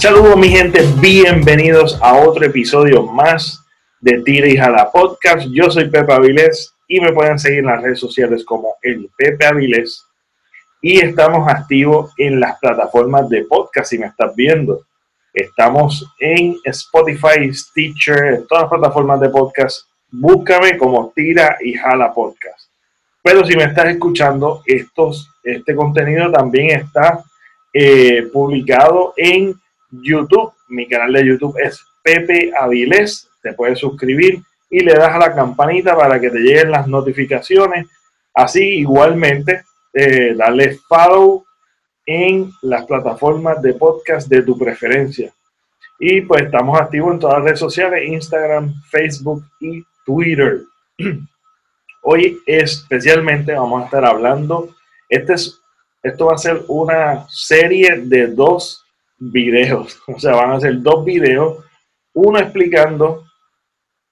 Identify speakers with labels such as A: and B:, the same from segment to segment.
A: Saludos mi gente, bienvenidos a otro episodio más de Tira y Jala Podcast. Yo soy Pepe Avilés y me pueden seguir en las redes sociales como el Pepe Avilés. Y estamos activos en las plataformas de podcast, si me estás viendo. Estamos en Spotify, Stitcher, en todas las plataformas de podcast. Búscame como Tira y Jala Podcast. Pero si me estás escuchando, estos, este contenido también está eh, publicado en YouTube. Mi canal de YouTube es Pepe Avilés. Te puedes suscribir y le das a la campanita para que te lleguen las notificaciones. Así igualmente, eh, dale follow en las plataformas de podcast de tu preferencia. Y pues estamos activos en todas las redes sociales, Instagram, Facebook y Twitter. Hoy especialmente vamos a estar hablando, este es, esto va a ser una serie de dos videos. O sea, van a ser dos videos, uno explicando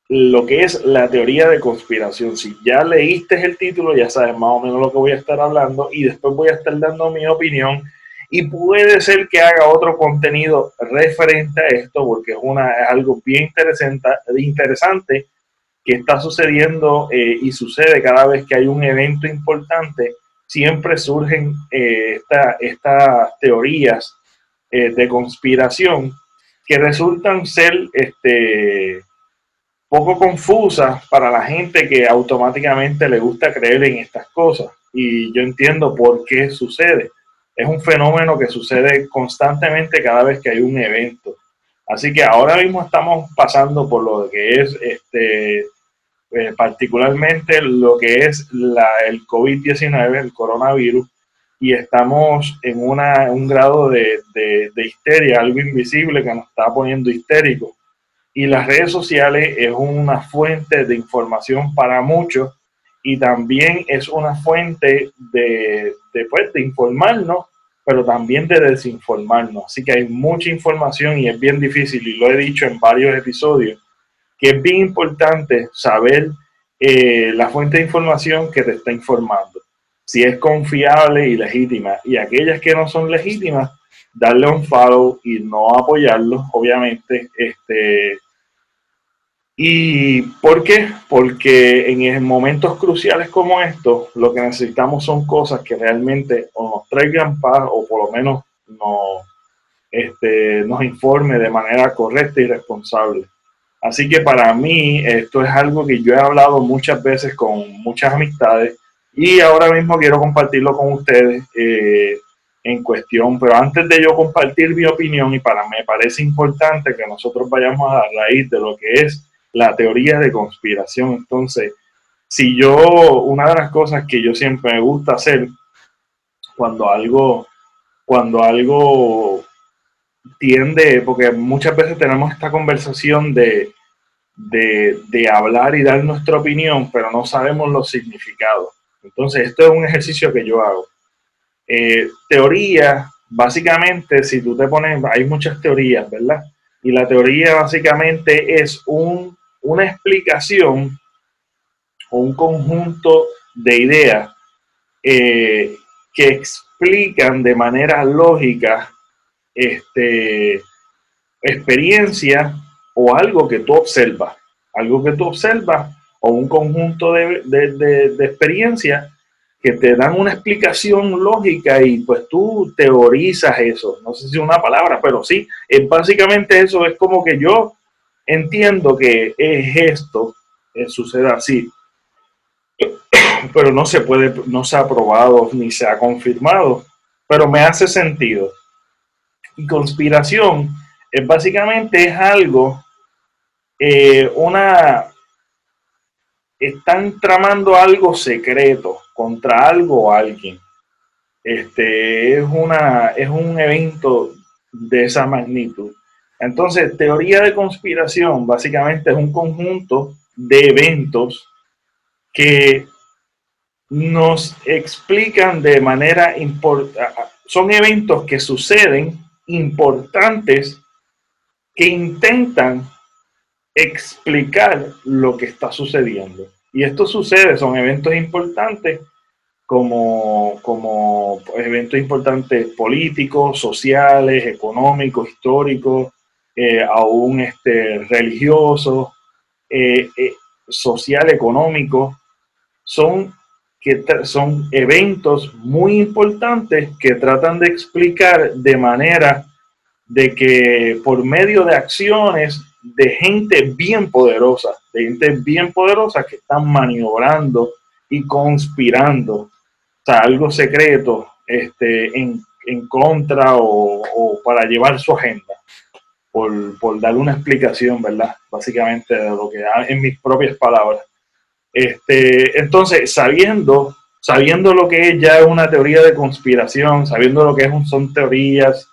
A: lo que es la teoría de conspiración. Si ya leíste el título, ya sabes más o menos lo que voy a estar hablando y después voy a estar dando mi opinión y puede ser que haga otro contenido referente a esto porque es, una, algo bien interesante, interesante que está sucediendo eh, y sucede cada vez que hay un evento importante. Siempre surgen eh, estas teorías eh, de conspiración que resultan ser este, poco confusas para la gente que automáticamente le gusta creer en estas cosas. Y yo entiendo por qué sucede. Es un fenómeno que sucede constantemente cada vez que hay un evento. Así que ahora mismo estamos pasando por lo que es este, eh, particularmente lo que es la, el COVID-19, el coronavirus, y estamos en una, un grado de, de, histeria, algo invisible que nos está poniendo histérico. Y las redes sociales es una fuente de información para muchos y también es una fuente de, de, pues, de informarnos, pero también de desinformarnos. Así que hay mucha información y es bien difícil, y lo he dicho en varios episodios, que es bien importante saber eh, la fuente de información que te está informando si es confiable y legítima. Y aquellas que no son legítimas, darle un follow y no apoyarlos, obviamente. Este, ¿Y por qué? Porque en momentos cruciales como estos, lo que necesitamos son cosas que realmente o nos traigan paz o por lo menos nos, este, nos informe de manera correcta y responsable. Así que para mí esto es algo que yo he hablado muchas veces con muchas amistades y ahora mismo quiero compartirlo con ustedes eh, en cuestión, pero antes de yo compartir mi opinión, y para me parece importante que nosotros vayamos a la raíz de lo que es la teoría de conspiración. Entonces, si yo, una de las cosas que yo siempre me gusta hacer cuando algo, cuando algo tiende, porque muchas veces tenemos esta conversación de, de, de hablar y dar nuestra opinión, pero no sabemos los significados. Entonces, esto es un ejercicio que yo hago. Eh, teoría, básicamente, si tú te pones, hay muchas teorías, ¿verdad? Y la teoría básicamente es un, una explicación o un conjunto de ideas eh, que explican de manera lógica este, experiencia o algo que tú observas. Algo que tú observas o un conjunto de, de, experiencias que te dan una explicación lógica y pues tú teorizas eso. No sé si es una palabra, pero sí, es básicamente eso. Es como que yo entiendo que es esto, que sucede así, pero no se puede, no se ha probado ni se ha confirmado, pero me hace sentido. Y conspiración es básicamente es algo, eh, una, están tramando algo secreto contra algo o alguien. Este es, una, es un evento de esa magnitud. Entonces, teoría de conspiración básicamente es un conjunto de eventos que nos explican de manera importante, son eventos que suceden importantes que intentan explicar lo que está sucediendo. Y esto sucede, son eventos importantes como, como eventos importantes políticos, sociales, económicos, históricos, eh, aún este, religiosos, eh, eh, social, económico, son, que son eventos muy importantes que tratan de explicar de manera de que por medio de acciones de gente bien poderosa, de gente bien poderosa que están maniobrando y conspirando, o sea, algo secreto este, en, contra o, para llevar su agenda, por, por dar una explicación, ¿verdad? Básicamente lo que en mis propias palabras. Este, entonces, sabiendo, sabiendo lo que es ya una teoría de conspiración, sabiendo lo que es, son teorías,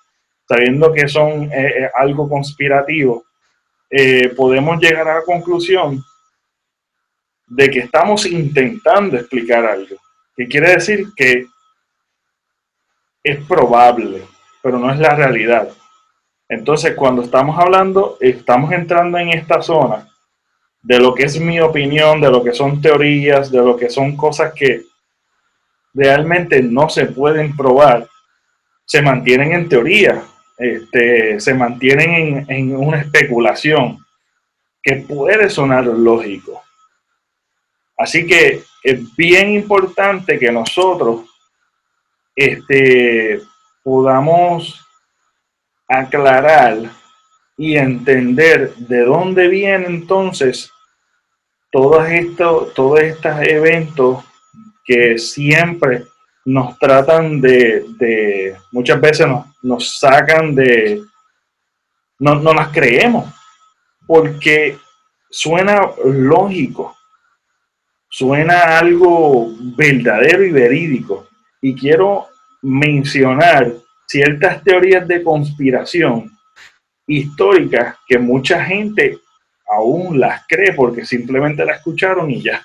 A: sabiendo que son eh, eh, algo conspirativo, eh, podemos llegar a la conclusión de que estamos intentando explicar algo. Que quiere decir que es probable, pero no es la realidad. Entonces, cuando estamos hablando, estamos entrando en esta zona de lo que es mi opinión, de lo que son teorías, de lo que son cosas que realmente no se pueden probar, se mantienen en teoría, este, se mantienen en, una especulación que puede sonar lógico. Así que es bien importante que nosotros este, podamos aclarar y entender de dónde vienen entonces todos estos, todos estos eventos que siempre nos tratan de, muchas veces nos, sacan de, no, no las creemos, porque suena lógico, suena algo verdadero y verídico. Y quiero mencionar ciertas teorías de conspiración históricas que mucha gente aún las cree porque simplemente la escucharon y ya.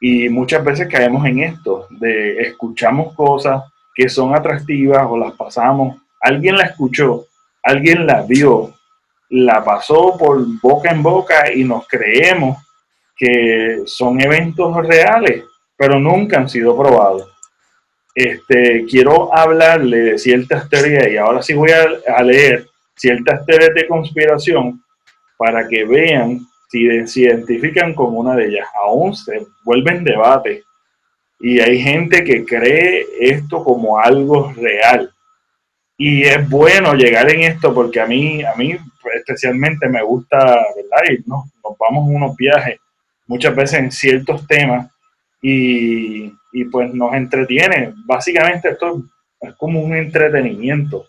A: Y muchas veces caemos en esto, de escuchamos cosas que son atractivas o las pasamos, alguien la escuchó, alguien la vio, la pasó por boca en boca y nos creemos que son eventos reales, pero nunca han sido probados. Este, quiero hablarle de ciertas teorías y ahora sí voy a, a leer ciertas teorías de conspiración para que vean si se identifican como una de ellas. Aún se vuelven debate y hay gente que cree esto como algo real. Y es bueno llegar en esto porque a mí, a mí especialmente me gusta, ¿verdad? Y nos, nos vamos unos viajes muchas veces en ciertos temas y, y pues nos entretiene. Básicamente esto es como un entretenimiento.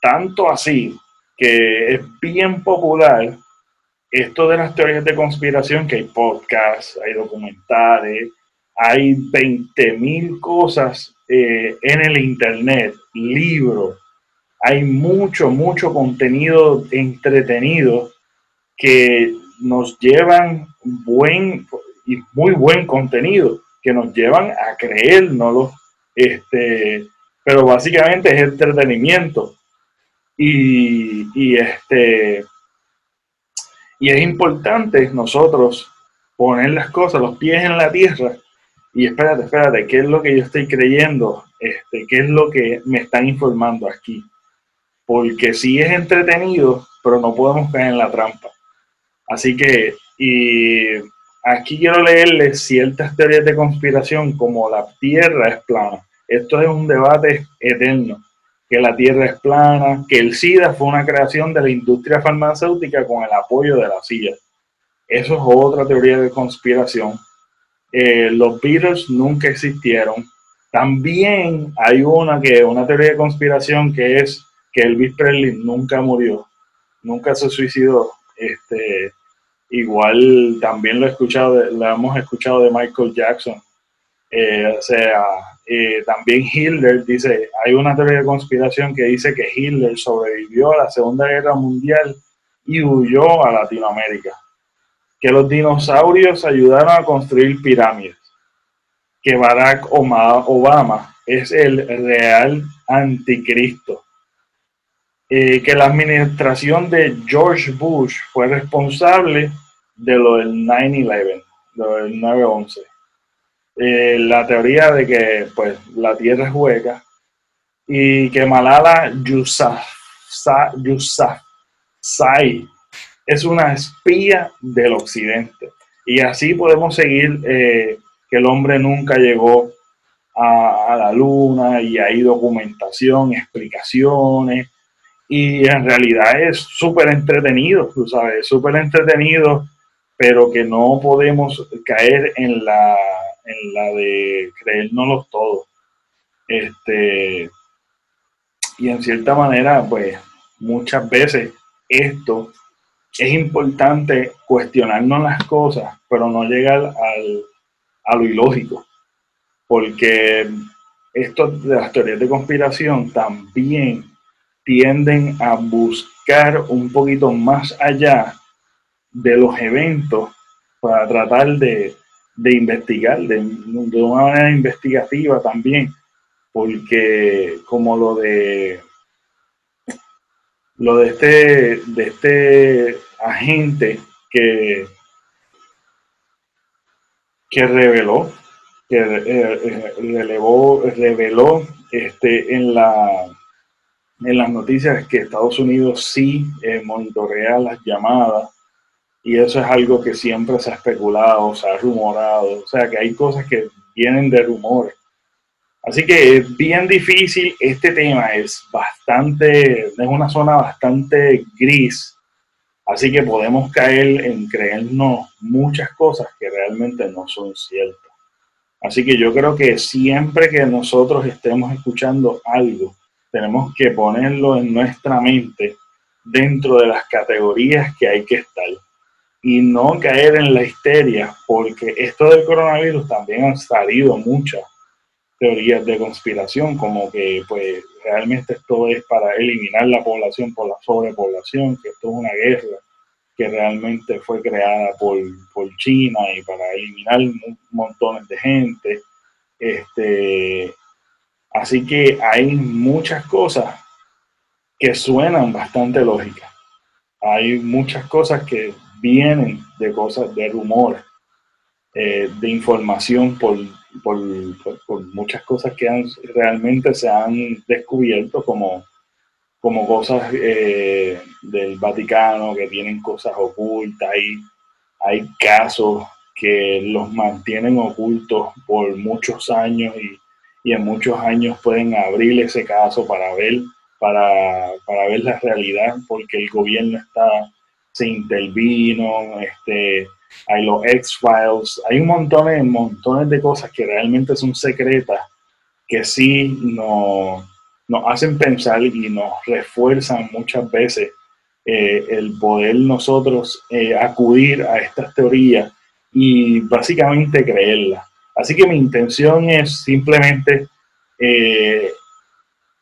A: Tanto así que es bien popular esto de las teorías de conspiración, que hay podcasts, hay documentales, hay 20.000 cosas eh, en el Internet, libros, hay mucho, mucho contenido entretenido que nos llevan buen y muy buen contenido, que nos llevan a creérnoslo, este, pero básicamente es entretenimiento. Y, y este y es importante nosotros poner las cosas, los pies en la tierra y espérate, espérate, ¿qué es lo que yo estoy creyendo? Este, ¿Qué es lo que me están informando aquí? Porque sí es entretenido, pero no podemos caer en la trampa. Así que, y aquí quiero leerles ciertas teorías de conspiración como la Tierra es plana. Esto es un debate eterno que la Tierra es plana, que el SIDA fue una creación de la industria farmacéutica con el apoyo de la CIA. Eso es otra teoría de conspiración. Eh, los Beatles nunca existieron. También hay una que una teoría de conspiración que es que Elvis Presley nunca murió, nunca se suicidó. Este, igual también lo he escuchado, lo hemos escuchado de Michael Jackson. Eh, o sea, eh, también Hitler dice, hay una teoría de conspiración que dice que Hitler sobrevivió a la Segunda Guerra Mundial y huyó a Latinoamérica. Que los dinosaurios ayudaron a construir pirámides. Que Barack Obama es el real anticristo. Eh, que la administración de George Bush fue responsable de lo del 9-11, lo del 9-11 eh, la teoría de que pues la Tierra es hueca y que Malala Yousafzai es una espía del occidente. Y así podemos seguir eh, que el hombre nunca llegó a, la luna y hay documentación, explicaciones. Y en realidad es súper entretenido, tú sabes, súper entretenido, pero que no podemos caer en la, en la de creérnoslo todo. Este, y en cierta manera, pues muchas veces esto es importante cuestionarnos las cosas, pero no llegar al, a lo ilógico, porque esto de las teorías de conspiración también tienden a buscar un poquito más allá de los eventos para tratar de, investigar de, de, una manera investigativa también, porque como lo de lo de este, de este agente que, que reveló, que eh, eh, reveló este, en, la, en las noticias que Estados Unidos sí eh, monitorea las llamadas y eso es algo que siempre se ha especulado, se ha rumorado, o sea que hay cosas que vienen de rumores. Así que es bien difícil, este tema es bastante, es una zona bastante gris, así que podemos caer en creernos muchas cosas que realmente no son ciertas. Así que yo creo que siempre que nosotros estemos escuchando algo, tenemos que ponerlo en nuestra mente dentro de las categorías que hay que estar y no caer en la histeria, porque esto del coronavirus también han salido muchas teorías de conspiración, como que pues realmente esto es para eliminar la población por la sobrepoblación, que esto es una guerra que realmente fue creada por, por China y para eliminar montones de gente. Este, así que hay muchas cosas que suenan bastante lógicas. Hay muchas cosas que vienen de cosas, de rumores, eh, de información por por, muchas cosas que han, realmente se han descubierto como, como cosas eh, del Vaticano que tienen cosas ocultas. Hay, hay casos que los mantienen ocultos por muchos años y, en muchos años pueden abrir ese caso para ver, para, para ver la realidad porque el gobierno está, se intervino, este, hay los X-Files, hay un montón montones de cosas que realmente son secretas, que sí nos, nos hacen pensar y nos refuerzan muchas veces eh, el poder nosotros eh, acudir a estas teorías y básicamente creerlas. Así que mi intención es simplemente eh,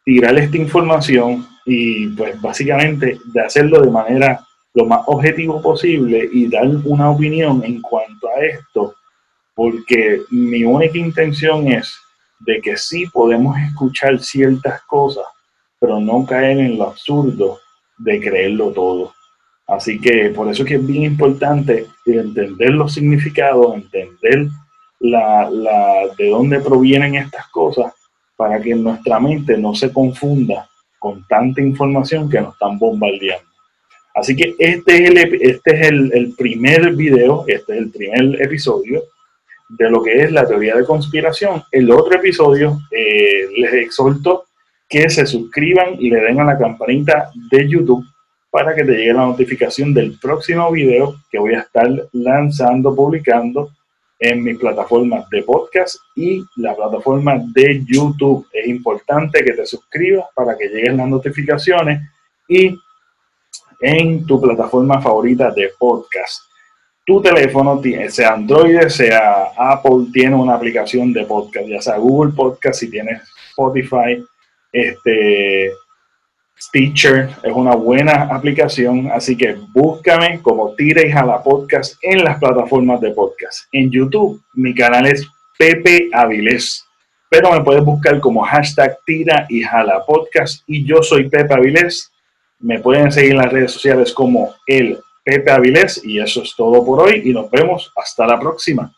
A: tirar esta información y pues básicamente de hacerlo de manera lo más objetivo posible y dar una opinión en cuanto a esto, porque mi única intención es de que sí podemos escuchar ciertas cosas, pero no caer en lo absurdo de creerlo todo. Así que por eso es que es bien importante entender los significados, entender la, la, de dónde provienen estas cosas, para que nuestra mente no se confunda con tanta información que nos están bombardeando. Así que este es, el, este es el, primer video, este es el primer episodio de lo que es la teoría de conspiración. El otro episodio eh, les exhorto que se suscriban y le den a la campanita de YouTube para que te llegue la notificación del próximo video que voy a estar lanzando, publicando en mis plataformas de podcast y la plataforma de YouTube. Es importante que te suscribas para que lleguen las notificaciones y en tu plataforma favorita de podcast. Tu teléfono, sea Android, sea Apple, tiene una aplicación de podcast, ya sea Google Podcast, si tienes Spotify, este, Stitcher, es una buena aplicación, así que búscame como Tira y Jala Podcast en las plataformas de podcast. En YouTube, mi canal es Pepe Avilés, pero me puedes buscar como hashtag Tira y Jala Podcast y yo soy Pepe Avilés me pueden seguir en las redes sociales como el Pepe Avilés y eso es todo por hoy y nos vemos hasta la próxima.